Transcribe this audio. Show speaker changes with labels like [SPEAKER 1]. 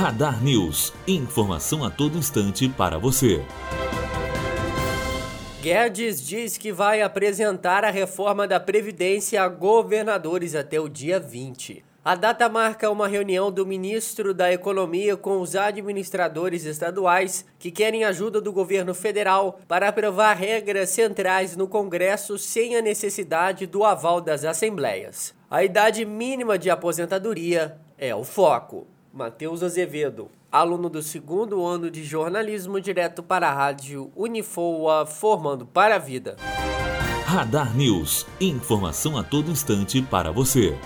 [SPEAKER 1] Radar News. Informação a todo instante para você.
[SPEAKER 2] Guedes diz que vai apresentar a reforma da Previdência a governadores até o dia 20. A data marca uma reunião do ministro da Economia com os administradores estaduais que querem ajuda do governo federal para aprovar regras centrais no Congresso sem a necessidade do aval das assembleias. A idade mínima de aposentadoria é o foco. Matheus Azevedo, aluno do segundo ano de jornalismo, direto para a rádio Unifoa, formando para a vida.
[SPEAKER 1] Radar News. Informação a todo instante para você.